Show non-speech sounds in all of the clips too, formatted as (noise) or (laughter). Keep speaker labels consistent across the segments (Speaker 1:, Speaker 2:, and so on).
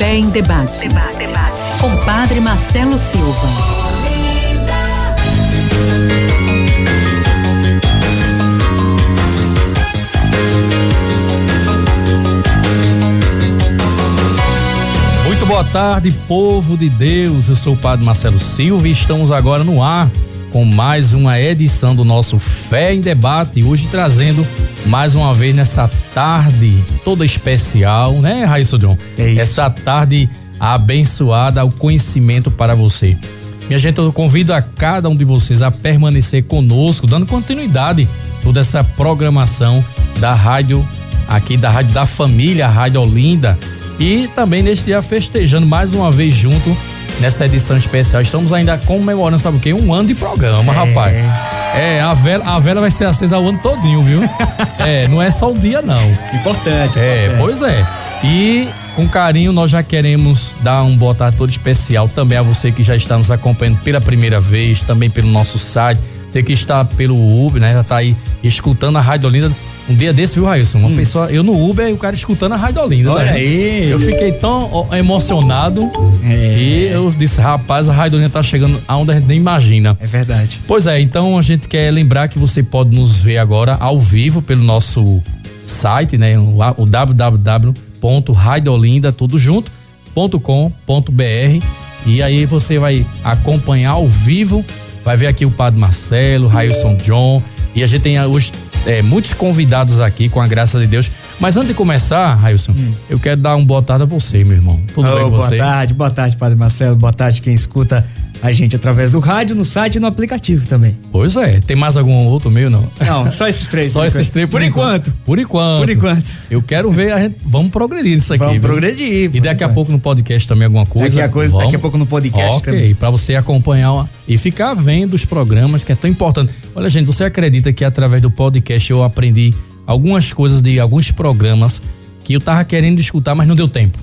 Speaker 1: Fé em Debate.
Speaker 2: Debate, debate.
Speaker 1: Com Padre Marcelo Silva.
Speaker 3: Muito boa tarde, povo de Deus. Eu sou o Padre Marcelo Silva e estamos agora no ar com mais uma edição do nosso Fé em Debate. Hoje trazendo mais uma vez nessa tarde toda especial, né, Raíssa John?
Speaker 4: É isso.
Speaker 3: Essa tarde abençoada ao conhecimento para você. Minha gente, eu convido a cada um de vocês a permanecer conosco, dando continuidade toda essa programação da rádio, aqui da Rádio da Família, Rádio Olinda. E também neste dia festejando mais uma vez junto nessa edição especial. Estamos ainda comemorando, sabe o quê? Um ano de programa, rapaz. É, a vela, a vela vai ser acesa o ano todinho, viu? (laughs) é, não é só um dia, não.
Speaker 4: Importante.
Speaker 3: É,
Speaker 4: importante.
Speaker 3: pois é. E com carinho nós já queremos dar um boa tarde todo especial também a você que já está nos acompanhando pela primeira vez, também pelo nosso site, você que está pelo Uber, né? Já está aí escutando a Rádio Olinda. Um dia desse, viu, Railson? Uma pessoa, eu no Uber e o cara escutando a Rádio Olinda.
Speaker 4: Hum. Olha
Speaker 3: tá
Speaker 4: aí.
Speaker 3: Eu fiquei tão emocionado
Speaker 4: É.
Speaker 3: e eu disse, rapaz, a Rádio Olinda tá chegando aonde a gente nem imagina.
Speaker 4: É verdade.
Speaker 3: Pois é, então a gente quer lembrar que você pode nos ver agora ao vivo pelo nosso site, né? O, www.radiolinda, tudo junto, .com.br e aí você vai acompanhar ao vivo, vai ver aqui o Padre Marcelo, Railson John e a gente tem hoje é, muitos convidados aqui com a graça de Deus. Mas antes de começar, Railson, eu quero dar um boa tarde a você, meu irmão. Tudo
Speaker 4: Ô,
Speaker 3: bem com
Speaker 4: boa
Speaker 3: você?
Speaker 4: tarde, boa tarde, Padre Marcelo. Boa tarde quem escuta a gente através do rádio, no site e no aplicativo também.
Speaker 3: Pois é, tem mais algum outro meio não?
Speaker 4: Não, só esses três.
Speaker 3: Só
Speaker 4: por
Speaker 3: esses
Speaker 4: enquanto.
Speaker 3: três
Speaker 4: Por enquanto.
Speaker 3: Por enquanto.
Speaker 4: Por enquanto.
Speaker 3: Eu quero ver a gente. Vamos progredir nisso aqui.
Speaker 4: Vamos
Speaker 3: viu?
Speaker 4: progredir,
Speaker 3: E
Speaker 4: por
Speaker 3: daqui a
Speaker 4: enquanto.
Speaker 3: pouco no podcast também alguma coisa.
Speaker 4: Daqui a coisa-
Speaker 3: Vamos.
Speaker 4: daqui a pouco no podcast
Speaker 3: Ok,
Speaker 4: também.
Speaker 3: pra você acompanhar ó, e ficar vendo os programas que é tão importante. Olha, gente, você acredita que através do podcast eu aprendi algumas coisas de alguns programas que eu tava querendo escutar, mas não deu tempo.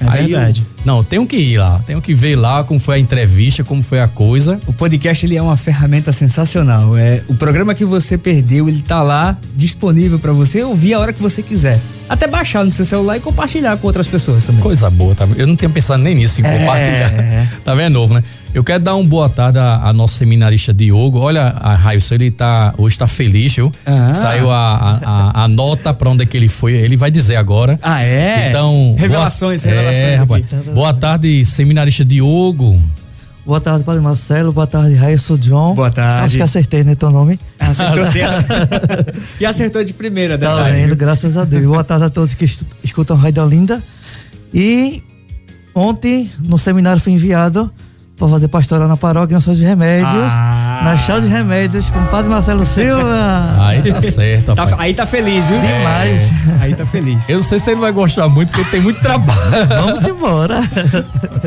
Speaker 4: É
Speaker 3: Aí eu-
Speaker 4: verdade.
Speaker 3: Não, tenho que ir lá, tenho que ver lá como foi a entrevista, como foi a coisa.
Speaker 4: O podcast ele é uma ferramenta sensacional. É o programa que você perdeu, ele tá lá disponível para você ouvir a hora que você quiser. Até baixar no seu celular e compartilhar com outras pessoas também.
Speaker 3: Coisa boa, tá? Eu não tinha pensado nem nisso, em
Speaker 4: É.
Speaker 3: compartilhar. (laughs) Tá vendo, novo, né? Eu quero dar uma boa tarde a, a nosso seminarista Diogo. Olha, a Railson, ele tá, hoje tá feliz, viu?
Speaker 4: Ah.
Speaker 3: Saiu a, a, a- nota pra onde é que ele foi, ele vai dizer agora.
Speaker 4: Ah, é?
Speaker 3: Então.
Speaker 4: Revelações,
Speaker 3: boa,
Speaker 4: revelações
Speaker 3: É, rapaz. Boa tarde, seminarista Diogo.
Speaker 5: Boa tarde, Padre Marcelo. Boa tarde, Railson John.
Speaker 4: Boa tarde.
Speaker 5: Acho que acertei, né, teu nome?
Speaker 4: Acertou (laughs) certo. e acertou de primeira,
Speaker 5: Tá
Speaker 4: detalhe,
Speaker 5: vendo, graças a Deus. Boa tarde a todos que escutam Rádio Olinda. E ontem, no seminário, fui enviado para fazer pastoral na paróquia Nossa de Remédios,
Speaker 4: Ah.
Speaker 5: na Chá de Remédios, com o Padre Marcelo Silva.
Speaker 3: Aí tá (laughs) certo,
Speaker 4: Tá-
Speaker 3: rapaz.
Speaker 4: aí tá feliz, viu?
Speaker 5: Demais.
Speaker 4: Aí tá feliz.
Speaker 3: Eu não sei se ele vai gostar muito, porque tem muito trabalho.
Speaker 5: Vamos embora.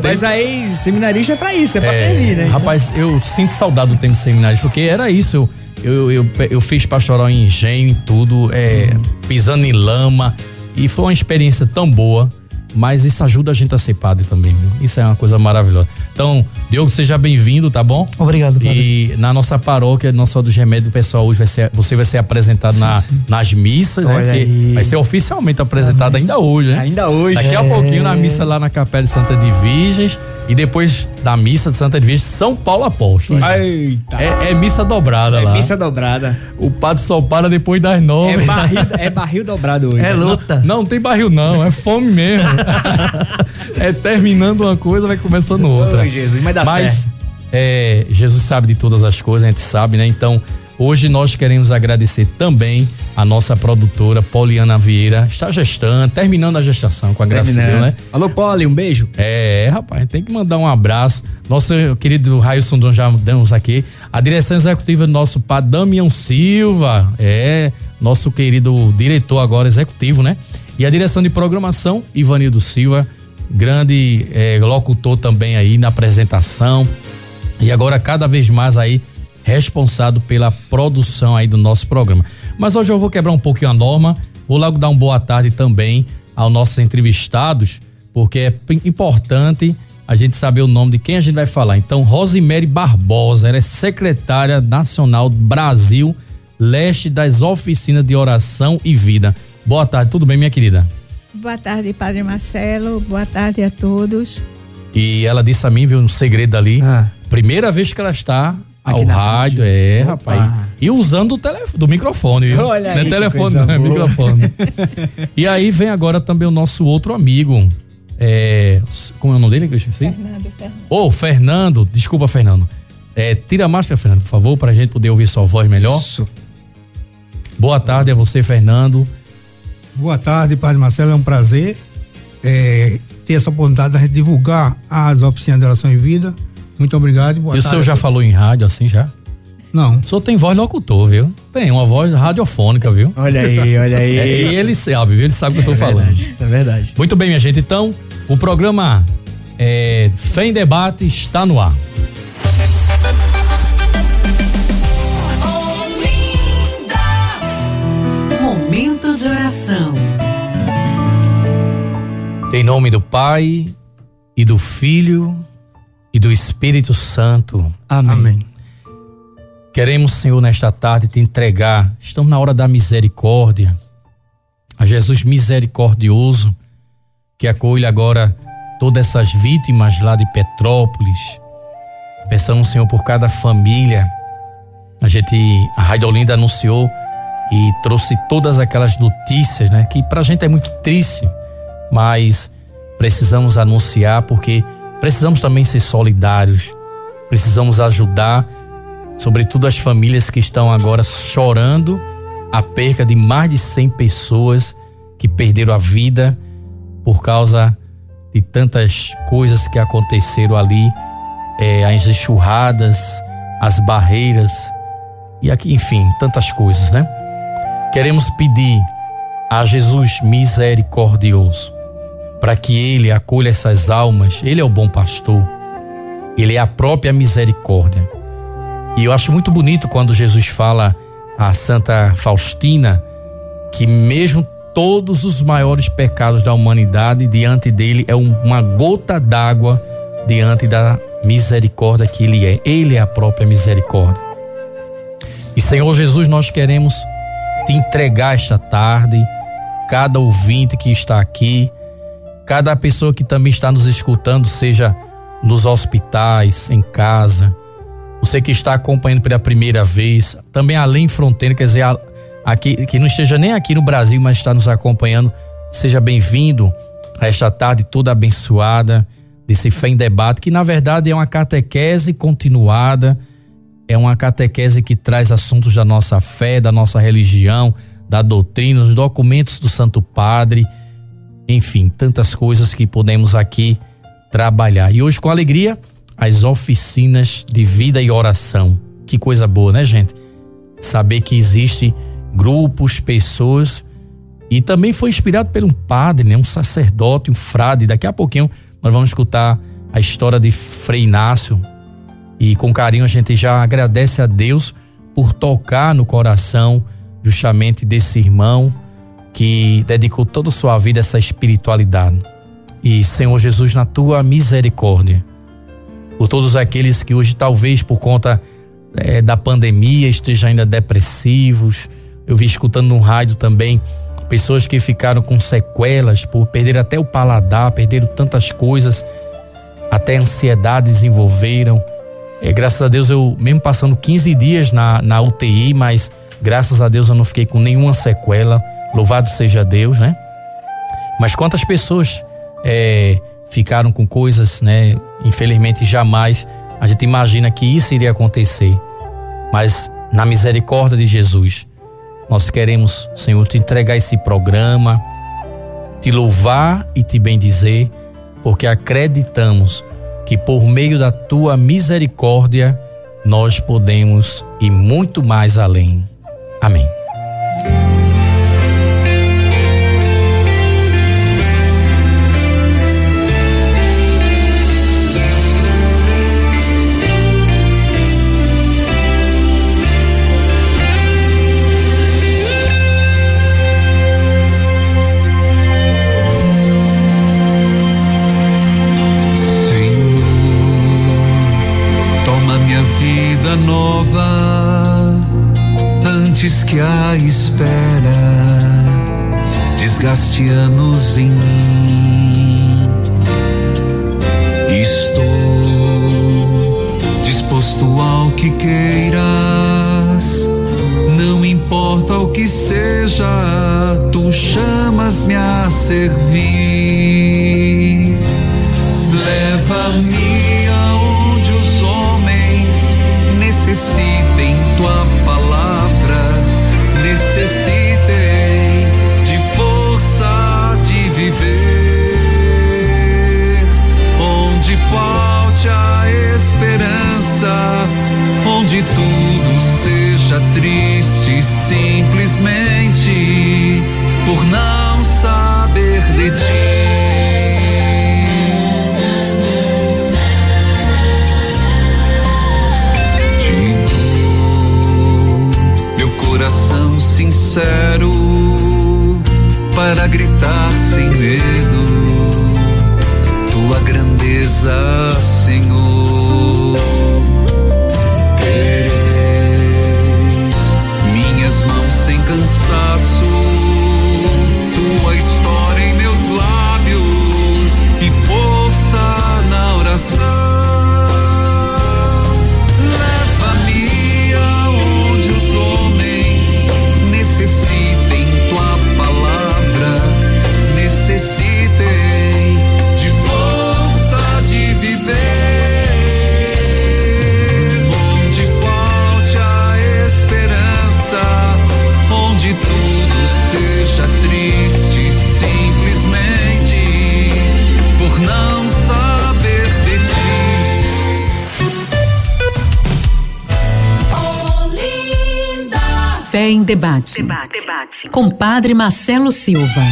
Speaker 4: Mas aí, seminarista é pra isso, é pra servir, né?
Speaker 3: Rapaz, eu sinto saudade do tempo de seminário, porque era isso. Eu, eu, eu, eu fiz pastoral em engenho e tudo, é, pisando em lama, e foi uma experiência tão boa. Mas isso ajuda a gente a ser padre também, viu? Isso é uma coisa maravilhosa. Então, Diogo, seja bem-vindo, tá bom?
Speaker 5: Obrigado, Padre.
Speaker 3: E na nossa paróquia, Nossa Senhora dos Remédios, o pessoal hoje vai ser, você vai ser apresentado na, nas missas, né?
Speaker 4: Olha aí.
Speaker 3: vai ser oficialmente apresentado ainda hoje, né?
Speaker 4: Ainda hoje.
Speaker 3: Daqui a
Speaker 5: É.
Speaker 3: pouquinho na missa lá na Capela de Santa de Virgens e depois da missa de Santa Virgens, São Paulo Apóstolo.
Speaker 4: Eita.
Speaker 3: É, é missa dobrada
Speaker 4: É
Speaker 3: lá.
Speaker 4: missa dobrada.
Speaker 3: O padre só para depois das
Speaker 4: É
Speaker 3: nove.
Speaker 4: barril, é barril dobrado hoje.
Speaker 5: É luta.
Speaker 3: Não, não tem barril não, é fome mesmo. (laughs) é terminando uma coisa, vai começando outra.
Speaker 4: Oi, Jesus, mas dá
Speaker 3: Mas
Speaker 4: certo.
Speaker 3: é, Jesus sabe de todas as coisas, a gente sabe, né? Então, hoje nós queremos agradecer também a nossa produtora Poliana Vieira, está gestando, terminando a gestação com a Deus, né?
Speaker 4: Alô, Poli, um beijo.
Speaker 3: É, rapaz, tem que mandar um abraço. Nosso querido Railson Dom já damos aqui. A direção executiva do nosso padre Damião Silva, é, nosso querido diretor agora executivo, né? E a direção de programação, Ivanildo Silva, grande é, locutor também aí na apresentação. E agora cada vez mais aí responsável pela produção aí do nosso programa. Mas hoje eu vou quebrar um pouquinho a norma, vou logo dar uma boa tarde também aos nossos entrevistados, porque é importante a gente saber o nome de quem a gente vai falar. Então, Rosemary Barbosa, ela é secretária nacional do Brasil, leste das oficinas de oração e vida. Boa tarde, tudo bem, minha querida?
Speaker 2: Boa tarde, Padre Marcelo. Boa tarde a todos.
Speaker 3: E ela disse a mim, viu, um segredo ali.
Speaker 4: Ah.
Speaker 3: Primeira vez que ela está
Speaker 4: Aqui na
Speaker 3: rádio,
Speaker 4: rádio.
Speaker 3: é,
Speaker 4: Opa.
Speaker 3: rapaz. E usando o telefone, do microfone, viu?
Speaker 4: Olha
Speaker 3: não é
Speaker 4: aí,
Speaker 3: telefone, não, é microfone. (laughs) e aí vem agora também o nosso outro amigo. É, como é o nome dele que eu esqueci?
Speaker 2: Fernando, Fernando.
Speaker 3: Ô, Fernando, desculpa, Fernando. É, tira a máscara, Fernando, por favor, pra gente poder ouvir sua voz melhor.
Speaker 4: Isso.
Speaker 3: Boa tarde a você, Fernando.
Speaker 6: Boa tarde, Padre Marcelo. É um prazer é, ter essa oportunidade de a divulgar as oficinas de oração em vida. Muito obrigado. Boa
Speaker 3: e o senhor já falou em rádio assim já?
Speaker 6: Não.
Speaker 3: O senhor tem voz locutor, viu? Tem uma voz radiofônica, viu?
Speaker 4: Olha aí, olha aí.
Speaker 3: É, e ele sabe, viu? Ele sabe o que eu tô
Speaker 4: É
Speaker 3: falando.
Speaker 4: verdade, Isso é verdade.
Speaker 3: Muito bem, minha gente. Então, o programa é, Fé em Debate está no ar.
Speaker 1: Momento de oração.
Speaker 3: Em nome do Pai e do Filho e do Espírito Santo.
Speaker 4: Amém.
Speaker 6: Amém.
Speaker 3: Queremos, Senhor, nesta tarde te entregar. Estamos na hora da misericórdia. A Jesus misericordioso, que acolhe agora todas essas vítimas lá de Petrópolis. Peçamos, Senhor, por cada família. A gente, a Rádio Olinda anunciou e trouxe todas aquelas notícias, né? Que pra gente é muito triste, mas precisamos anunciar porque precisamos também ser solidários. Precisamos ajudar sobretudo as famílias que estão agora chorando a perca de mais de 100 pessoas que perderam a vida por causa de tantas coisas que aconteceram ali, eh, as enxurradas, as barreiras e aqui, enfim, tantas coisas, né? Queremos pedir a Jesus misericordioso para que ele acolha essas almas. Ele é o bom pastor. Ele é a própria misericórdia. E eu acho muito bonito quando Jesus fala a Santa Faustina que mesmo todos os maiores pecados da humanidade diante dele é um- uma gota d'água diante da misericórdia que ele é. Ele é a própria misericórdia. E Senhor Jesus, nós queremos te entregar esta tarde, cada ouvinte que está aqui, cada pessoa que também está nos escutando, seja nos hospitais, em casa, você que está acompanhando pela primeira vez, também além fronteira, quer dizer, aqui, que não esteja nem aqui no Brasil, mas está nos acompanhando, seja bem-vindo a esta tarde toda abençoada desse Fé em Debate, que na verdade é uma catequese continuada, é uma catequese que traz assuntos da nossa fé, da nossa religião, da doutrina, os documentos do Santo Padre, enfim, tantas coisas que podemos aqui trabalhar. E hoje, com alegria, as oficinas de vida e oração. Que coisa boa, né, gente? Saber que existe grupos, pessoas e também foi inspirado por um padre, né, um sacerdote, um frade. Daqui a pouquinho nós vamos escutar a história de Frei Inácio e com carinho a gente já agradece a Deus por tocar no coração justamente desse irmão que dedicou toda a sua vida a essa espiritualidade. E Senhor Jesus, na tua misericórdia, por todos aqueles que hoje talvez por conta eh, da pandemia estejam ainda depressivos. Eu vi escutando no rádio também pessoas que ficaram com sequelas por perder até o paladar, perderam tantas coisas, até ansiedade desenvolveram. Eh, graças a Deus eu mesmo passando 15 dias na, na UTI, mas graças a Deus eu não fiquei com nenhuma sequela. Louvado seja Deus, né? Mas quantas pessoas eh, ficaram com coisas, né? Infelizmente jamais a gente imagina que isso iria acontecer. Mas na misericórdia de Jesus, nós queremos, Senhor, te entregar esse programa, te louvar e te bendizer, porque acreditamos que por meio da tua misericórdia nós podemos ir muito mais além. Amém.
Speaker 7: Espera desgaste anos em mim. Estou disposto ao que queiras, não importa o que seja, tu chamas-me a servir. Em
Speaker 1: debate. Com Padre Marcelo Silva.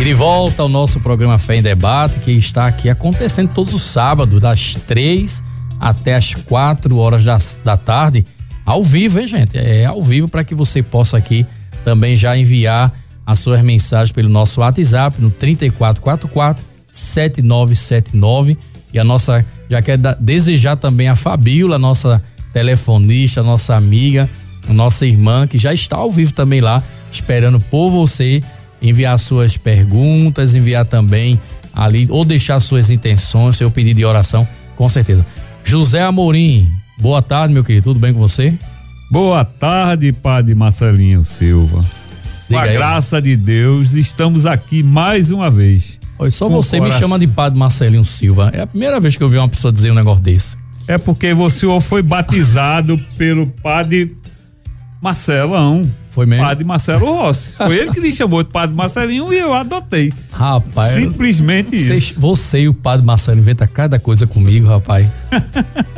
Speaker 3: E de volta ao nosso programa Fé em Debate, que está aqui acontecendo todos os sábados, das três até as quatro horas da, da tarde, ao vivo, hein, gente? É ao vivo para que você possa aqui também já enviar as suas mensagens pelo nosso WhatsApp no 3444 7979 e a nossa já quer da- desejar também a Fabiola, nossa telefonista, nossa amiga, nossa irmã que já está ao vivo também lá, esperando por você enviar suas perguntas, enviar também ali ou deixar suas intenções, seu pedido de oração, com certeza. José Amorim, boa tarde, meu querido, tudo bem com você?
Speaker 8: Boa tarde, Padre Marcelinho Silva. Com
Speaker 3: Diga
Speaker 8: a
Speaker 3: aí.
Speaker 8: graça de Deus, estamos aqui mais uma vez.
Speaker 3: Olha, só
Speaker 8: Com
Speaker 3: você me
Speaker 8: coração.
Speaker 3: chama de Padre Marcelinho Silva. É a primeira vez que eu vi uma pessoa dizer um negócio desse.
Speaker 8: É porque o senhor foi batizado pelo Padre Marcelão.
Speaker 3: Foi mesmo?
Speaker 8: Padre Marcelo Rossi. Foi ele que me chamou de Padre Marcelinho e eu adotei.
Speaker 3: Rapaz,
Speaker 8: Simplesmente
Speaker 3: vocês-
Speaker 8: isso.
Speaker 3: você e o Padre Marcelo inventam cada coisa comigo, rapaz.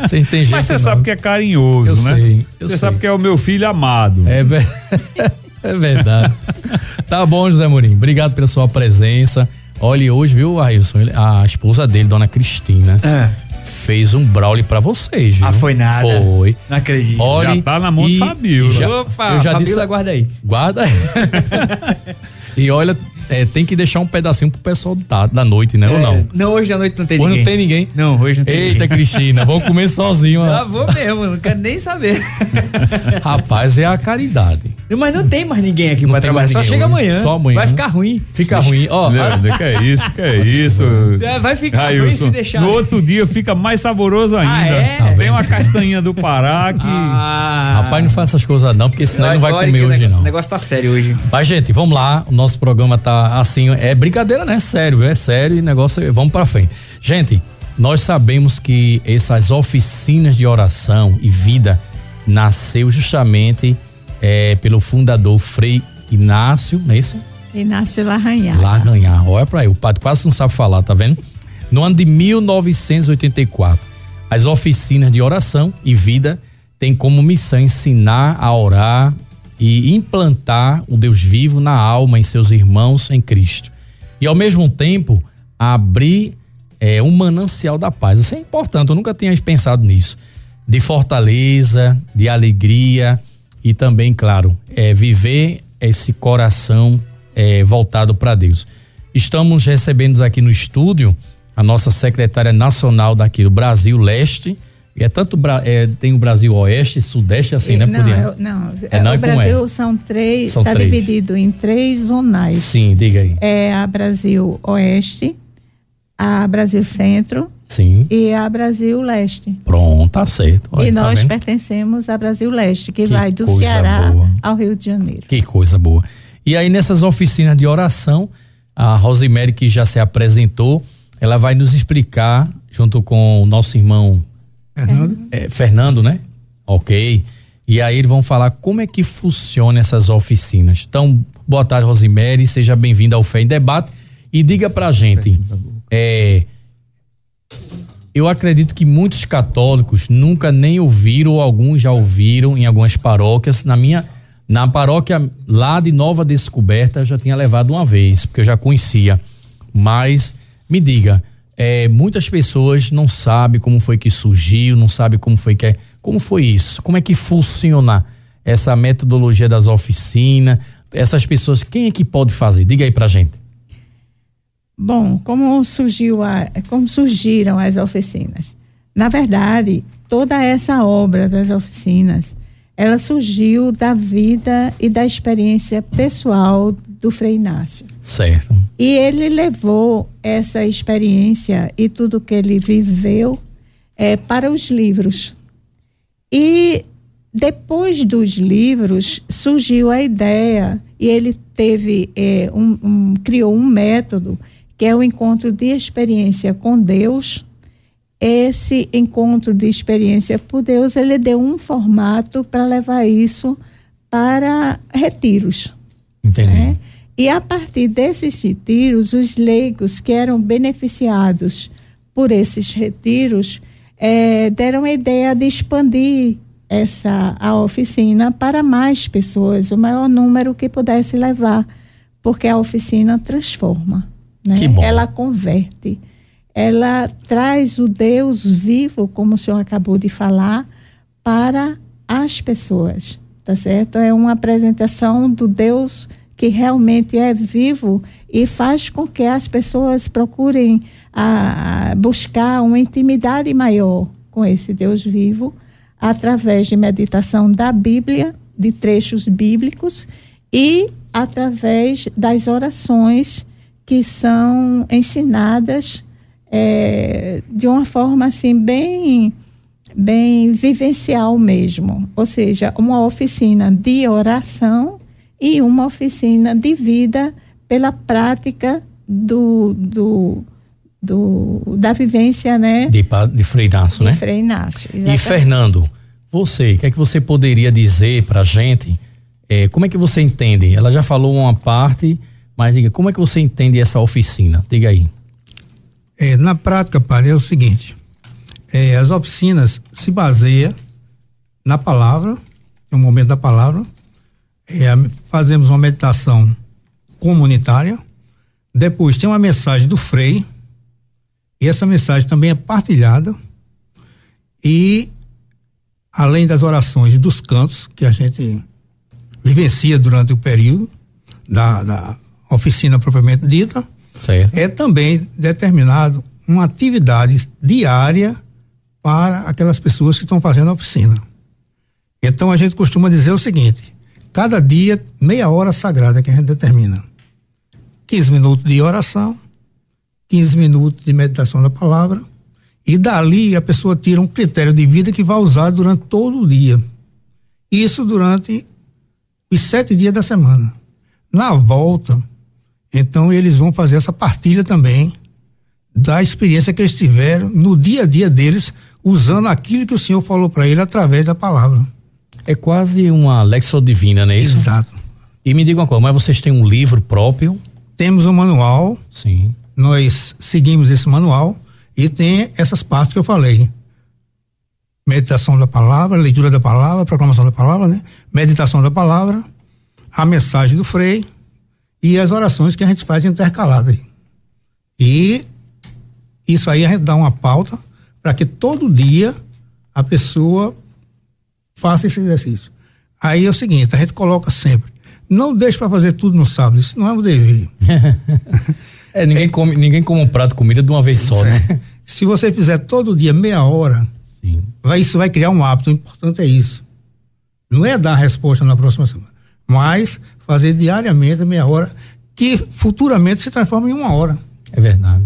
Speaker 3: Você entende
Speaker 8: Mas você sabe que é carinhoso,
Speaker 3: Eu
Speaker 8: né?
Speaker 3: sei, eu
Speaker 8: Você sabe que é o meu filho amado.
Speaker 3: É, ver- (laughs) é verdade. tá bom, José Mourinho. Obrigado pela sua presença. Olha, hoje, viu, Ailson? A esposa dele, dona Cristina, fez um braule pra vocês, viu?
Speaker 4: Ah, foi nada.
Speaker 3: Foi.
Speaker 4: Não acredito.
Speaker 3: Olha,
Speaker 8: Já tá na mão de
Speaker 3: e-
Speaker 8: Fabiola.
Speaker 3: e já-
Speaker 4: Opa,
Speaker 3: eu já disse,
Speaker 4: guarda aí.
Speaker 3: guarda. (laughs) e olha, é, tem que deixar um pedacinho pro pessoal da, da noite, né? Ou
Speaker 4: É,
Speaker 3: não?
Speaker 4: Não, hoje à noite não tem
Speaker 3: Hoje
Speaker 4: ninguém.
Speaker 3: não tem ninguém.
Speaker 4: Não, hoje não tem
Speaker 3: Eita,
Speaker 4: ninguém.
Speaker 3: Cristina, vamos comer sozinho.
Speaker 4: Ah, vou mesmo, não quero nem saber. (laughs)
Speaker 3: Rapaz, é a caridade.
Speaker 4: Mas não tem mais ninguém aqui
Speaker 3: Não
Speaker 4: pra trabalhar. Só chega
Speaker 3: hoje.
Speaker 4: amanhã.
Speaker 3: Só amanhã.
Speaker 4: Vai ficar ruim.
Speaker 3: Fica ruim. Ó,
Speaker 8: Não, que é isso, que é isso.
Speaker 4: É, vai ficar ruim se deixar.
Speaker 8: no outro dia fica mais saboroso ainda.
Speaker 4: Ah, é?
Speaker 3: Tá
Speaker 8: Tem uma castanha do Pará que.
Speaker 4: Ah,
Speaker 3: rapaz, não faz essas coisas não, porque senão ele não vai comer hoje não.
Speaker 4: O negócio tá sério hoje.
Speaker 3: Mas, gente, vamos lá. O nosso programa tá assim, é brincadeira, né? Sério, é sério e negócio. Vamos pra frente. Gente, nós sabemos que essas oficinas de oração e vida nasceu justamente é, pelo fundador Frei Inácio, não é isso?
Speaker 2: Inácio Larranhar.
Speaker 3: Lá ganhar. Olha pra aí, o padre quase não sabe falar, tá vendo? No ano de 1984, as oficinas de oração e vida têm como missão ensinar a orar e implantar o Deus vivo na alma em seus irmãos em Cristo. E ao mesmo tempo, abrir é, um manancial da paz. Isso é importante, eu nunca tinha pensado nisso. De fortaleza, de alegria e também, claro, é, viver esse coração é, voltado para Deus. Estamos recebendo aqui no estúdio a nossa secretária nacional daqui do Brasil Leste, é tanto é, tem o Brasil Oeste, Sudeste, assim, né?
Speaker 2: não, é- não,
Speaker 3: É, não,
Speaker 2: o
Speaker 3: como
Speaker 2: Brasil
Speaker 3: é?
Speaker 2: são três,
Speaker 3: São
Speaker 2: está
Speaker 3: três.
Speaker 2: dividido em três zonais.
Speaker 3: Sim, diga aí.
Speaker 2: É a Brasil Oeste, a Brasil Centro
Speaker 3: Sim.
Speaker 2: e a Brasil Leste.
Speaker 3: Pronto, tá certo. Olha,
Speaker 2: e
Speaker 3: tá
Speaker 2: nós pertencemos à Brasil Leste, que,
Speaker 3: Que
Speaker 2: vai do Ceará
Speaker 3: boa.
Speaker 2: ao Rio de Janeiro.
Speaker 3: Que coisa boa. E aí, nessas oficinas de oração, a Rosemary, que já se apresentou, ela vai nos explicar, junto com o nosso irmão
Speaker 6: Fernando?
Speaker 3: é, Fernando, né? Ok. E aí eles vão falar como é que funciona essas oficinas. Então, boa tarde, Rosemary, seja bem-vinda ao Fé em Debate e diga pra gente, é, eu acredito que muitos católicos nunca nem ouviram ou alguns já ouviram em algumas paróquias. Na minha, na paróquia lá de Nova Descoberta, eu já tinha levado uma vez, porque eu já conhecia. Mas me diga, é, muitas pessoas não sabem como foi que surgiu, não sabem como foi que é, como foi isso, como é que funciona essa metodologia das oficinas, essas pessoas, quem é que pode fazer? Diga aí pra gente.
Speaker 2: Bom, como surgiu a, como surgiram as oficinas? Na verdade, toda essa obra das oficinas, ela surgiu da vida e da experiência pessoal do Frei Inácio.
Speaker 3: Certo.
Speaker 2: E ele levou essa experiência e tudo que ele viveu eh, para os livros. E depois dos livros surgiu a ideia e ele teve eh, um, um- criou um método que é o encontro de experiência com Deus. Esse encontro de experiência por Deus ele deu um formato para levar isso para retiros.
Speaker 3: Entendi.
Speaker 2: né? E a partir desses retiros, os leigos que eram beneficiados por esses retiros eh, deram a ideia de expandir essa a oficina para mais pessoas, o maior número que pudesse levar, porque a oficina transforma, né? Ela converte, ela traz o Deus vivo, como o senhor acabou de falar, para as pessoas, tá certo? É uma apresentação do Deus que realmente é vivo e faz com que as pessoas procurem a, buscar uma intimidade maior com esse Deus vivo através de meditação da Bíblia, de trechos bíblicos e através das orações que são ensinadas eh, de uma forma assim bem bem vivencial mesmo, ou seja, uma oficina de oração e uma oficina de vida pela prática do, do, do da vivência, né?
Speaker 3: De, de Frei Inácio,
Speaker 2: de
Speaker 3: né?
Speaker 2: Frei Inácio.
Speaker 3: E. Fernando, você, o que é que você poderia dizer pra gente? eh, como é que você entende? Ela já falou uma parte, mas diga, como é que você entende essa oficina? Diga aí.
Speaker 6: É, na prática, padre, é o seguinte: é, as oficinas se baseiam na palavra, no momento da palavra, é, fazemos uma meditação comunitária, depois tem uma mensagem do Frei, e essa mensagem também é partilhada, e além das orações dos cantos que a gente vivencia durante o período da, da oficina propriamente dita,
Speaker 3: Certo?
Speaker 6: é também determinado uma atividade diária para aquelas pessoas que estão fazendo a oficina. Então a gente costuma dizer o seguinte: cada dia, meia hora sagrada que a gente determina. 15 minutos de oração, 15 minutos de meditação da palavra, e dali a pessoa tira um critério de vida que vai usar durante todo o dia. Isso durante os sete dias da semana. Na volta, então eles vão fazer essa partilha também da experiência que eles tiveram no dia a dia deles, usando aquilo que o Senhor falou para ele através da palavra.
Speaker 3: É quase uma lexo divina, não é isso?
Speaker 6: Exato.
Speaker 3: E me diga uma coisa, mas vocês têm um livro próprio?
Speaker 6: Temos um manual,
Speaker 3: Sim.
Speaker 6: nós seguimos esse manual e tem essas partes que eu falei. Meditação da palavra, leitura da palavra, proclamação da palavra, né? Meditação da palavra, a mensagem do Frei e as orações que a gente faz intercaladas. aí. E isso aí a gente dá uma pauta para que todo dia a pessoa faça esse exercício. Aí é o seguinte, a gente coloca sempre, não deixe para fazer tudo no sábado, isso não é um dever. (laughs)
Speaker 3: É, ninguém come, ninguém come um prato de comida de uma vez só, né? (laughs)
Speaker 6: Se você fizer todo dia meia hora,
Speaker 3: Sim.
Speaker 6: vai, isso vai criar um hábito. O importante é isso. Não é dar a resposta na próxima semana, mas fazer diariamente meia hora, que futuramente se transforma em uma hora.
Speaker 3: É verdade.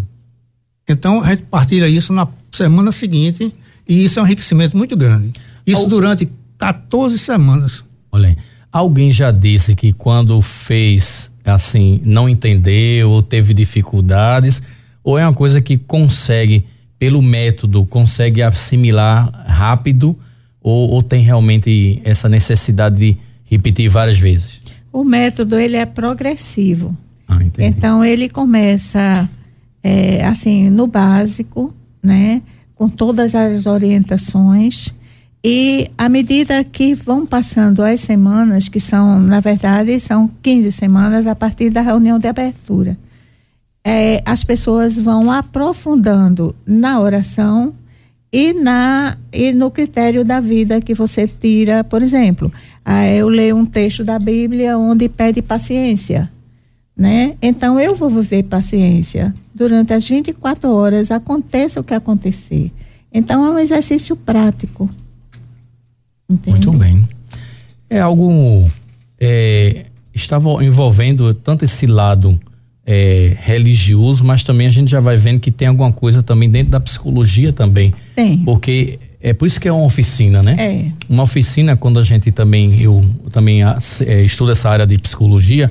Speaker 6: Então a gente partilha isso na semana seguinte e isso é um enriquecimento muito grande. Isso
Speaker 3: Al-
Speaker 6: durante 14 semanas.
Speaker 3: Olha aí. Alguém já disse que quando fez assim, não entendeu ou teve dificuldades, ou é uma coisa que consegue, pelo método, consegue assimilar rápido, ou, ou tem realmente essa necessidade de repetir várias vezes?
Speaker 2: O método ele é progressivo.
Speaker 3: Ah.
Speaker 2: Então ele começa é, assim no básico, né, com todas as orientações e à medida que vão passando as semanas, que são na verdade são 15 semanas a partir da reunião de abertura, é, as pessoas vão aprofundando na oração e na e no critério da vida que você tira, por exemplo, ah, eu leio um texto da Bíblia onde pede paciência né? Então eu vou viver paciência durante as 24 horas, aconteça o que acontecer. Então é um exercício prático. Entende?
Speaker 3: Muito bem. É algo é, estava envolvendo tanto esse lado é, religioso, mas também a gente já vai vendo que tem alguma coisa também dentro da psicologia também.
Speaker 2: Tem.
Speaker 3: Porque é por isso que é uma oficina, né?
Speaker 2: É.
Speaker 3: Uma oficina quando a gente também eu também ah, é, estudo essa área de psicologia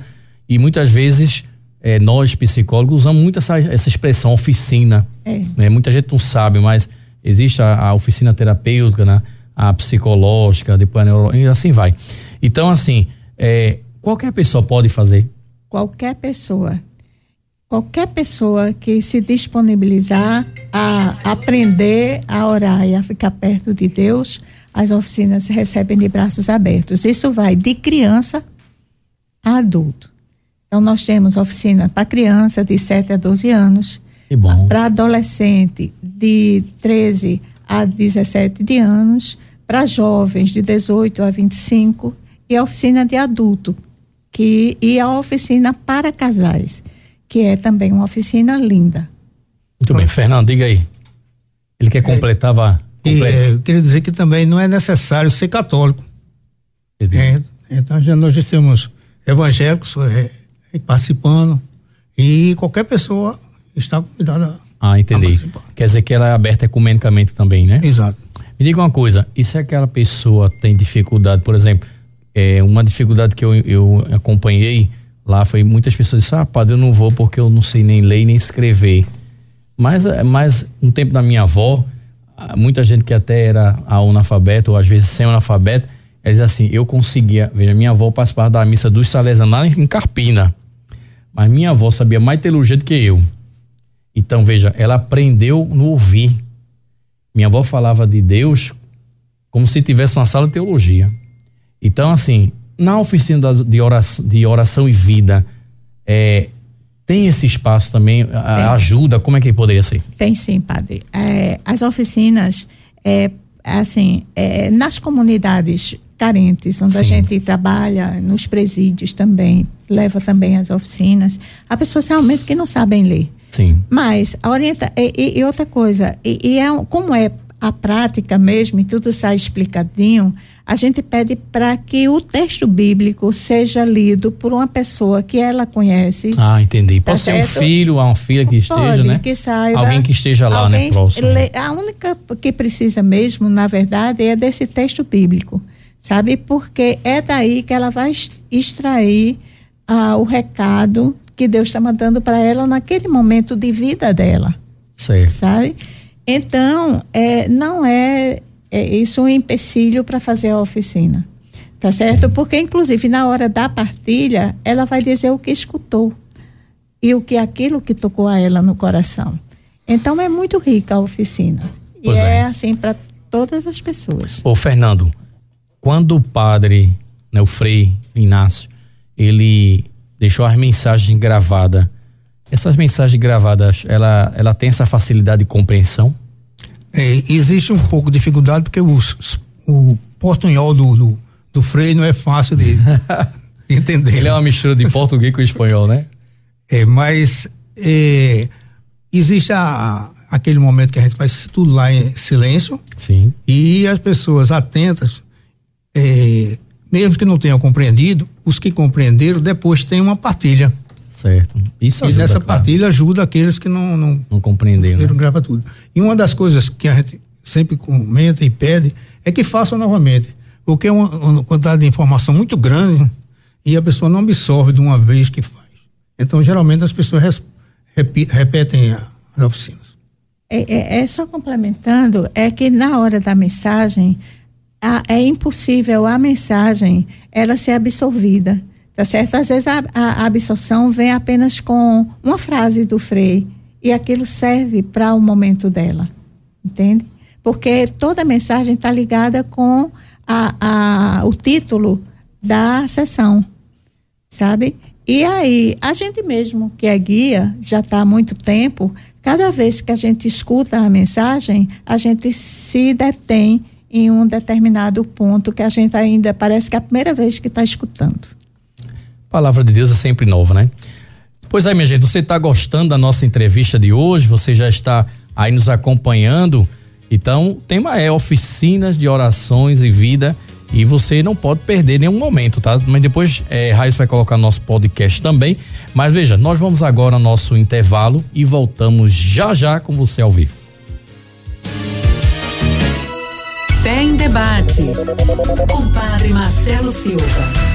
Speaker 3: e muitas vezes é, nós psicólogos usamos muito essa, essa expressão oficina.
Speaker 2: É.
Speaker 3: né? Muita gente não sabe, mas existe a, a oficina terapêutica, né? a psicológica, depois a neuro, e assim vai. Então, assim, é, qualquer pessoa pode fazer.
Speaker 2: Qualquer pessoa, qualquer pessoa que se disponibilizar a aprender a orar e a ficar perto de Deus, as oficinas recebem de braços abertos. Isso vai de criança a adulto. Então nós temos oficina para criança de 7 a 12 anos, para adolescente de 13 a 17 de anos, para jovens de 18 a 25 e a oficina de adulto, que e a oficina para casais, que é também uma oficina linda.
Speaker 3: Muito bem, Fernando, diga aí. Ele quer completar, vá.
Speaker 6: E
Speaker 3: complete.
Speaker 6: eh, eu queria dizer que também não é necessário ser católico.
Speaker 3: Entendeu?
Speaker 6: É, então já nós já temos evangélicos eh, eh, participando e qualquer pessoa está convidada.
Speaker 3: Ah, entendi.
Speaker 6: a participar.
Speaker 3: Quer dizer que ela é aberta ecumenicamente também, né?
Speaker 6: Exato.
Speaker 3: Me diga uma coisa, e se aquela pessoa tem dificuldade, por exemplo, é, uma dificuldade que eu, eu acompanhei lá foi muitas pessoas disseram, ah, padre, eu não vou porque eu não sei nem ler nem escrever. Mas, eh, mas no tempo da minha avó, ah, muita gente que até era analfabeto, ou às vezes semi-analfabeto, ela diz assim, eu conseguia, veja, minha avó participava da missa dos Salesianos em Carpina, mas minha avó sabia mais teologia do que eu. Então, veja, ela aprendeu no ouvir. Minha avó falava de Deus como se tivesse uma sala de teologia. Então, assim, na oficina de oração, de oração e vida, é, tem esse espaço também, a- ajuda, como é que poderia ser?
Speaker 2: Tem sim, padre. É, as oficinas, é, assim, é, nas comunidades carentes, onde a
Speaker 3: Sim.
Speaker 2: gente trabalha, nos presídios também, leva também as oficinas, há pessoas realmente que não sabem ler.
Speaker 3: Sim.
Speaker 2: Mas a orienta e, e- outra coisa, e, e é como é a prática mesmo e tudo sai explicadinho, a gente pede para que o texto bíblico seja lido por uma pessoa que ela conhece.
Speaker 3: Ah, entendi.
Speaker 2: Tá
Speaker 3: Pode ser um
Speaker 2: certo?
Speaker 3: filho, uma filha que esteja,
Speaker 2: Pode,
Speaker 3: né?
Speaker 2: que saiba.
Speaker 3: Alguém que esteja lá, né, próximo.
Speaker 2: a única que precisa mesmo, na verdade, é desse texto bíblico, sabe? Porque é daí que ela vai ex- extrair ah, o recado que Deus está mandando para ela naquele momento de vida dela,
Speaker 3: Certo.
Speaker 2: sabe? Então, é, não é, é isso um empecilho para fazer a oficina, tá certo? Porque, inclusive, na hora da partilha, ela vai dizer o que escutou e o que aquilo que tocou a ela no coração. Então, é muito rica a oficina.
Speaker 3: Pois
Speaker 2: e
Speaker 3: é.
Speaker 2: é, assim para todas as pessoas.
Speaker 3: Ô, Fernando, quando o padre, né, o Frei Inácio, ele deixou as mensagens gravadas, essas mensagens gravadas, ela, ela tem essa facilidade de compreensão?
Speaker 6: É, existe um pouco de dificuldade porque os- o portunhol do, do, do freio não é fácil de, de (laughs) entender.
Speaker 3: Ele é uma mistura de português com espanhol, né?
Speaker 6: É, mas é, existe a, aquele momento que a gente faz tudo lá em silêncio.
Speaker 3: Sim.
Speaker 6: E as pessoas atentas, eh, mesmo que não tenham compreendido, os que compreenderam depois tem uma partilha.
Speaker 3: Certo. Isso
Speaker 6: e
Speaker 3: ajuda,
Speaker 6: nessa
Speaker 3: claro.
Speaker 6: partilha ajuda aqueles que não, não
Speaker 3: Não compreenderam. né?
Speaker 6: Ele grava tudo. E uma das coisas que a gente sempre comenta e pede é que façam novamente. Porque é uma, uma quantidade de informação muito grande e a pessoa não absorve de uma vez que faz. Então, geralmente, as pessoas res- repi- repetem a- as oficinas.
Speaker 2: É, é- é só complementando, é que na hora da mensagem a- é impossível a mensagem ela ser absorvida, tá certo? Às vezes a, a absorção vem apenas com uma frase do Frei e aquilo serve para o momento dela, entende? Porque toda mensagem está ligada com a, a, o título da sessão sabe? E aí, a gente mesmo que é guia, já está há muito tempo, cada vez que a gente escuta a mensagem, a gente se detém em um determinado ponto que a gente ainda parece que é a primeira vez que está escutando.
Speaker 3: Palavra de Deus é sempre nova, né? Pois é, minha gente, você está gostando da nossa entrevista de hoje? Você já está aí nos acompanhando? Então, o tema é oficinas de orações e vida e você não pode perder nenhum momento, tá? Mas depois é, Raiz vai colocar no nosso podcast também. Mas veja, nós vamos agora ao nosso intervalo e voltamos já já com você ao vivo.
Speaker 1: Fé em debate. Com Padre Marcelo Silva.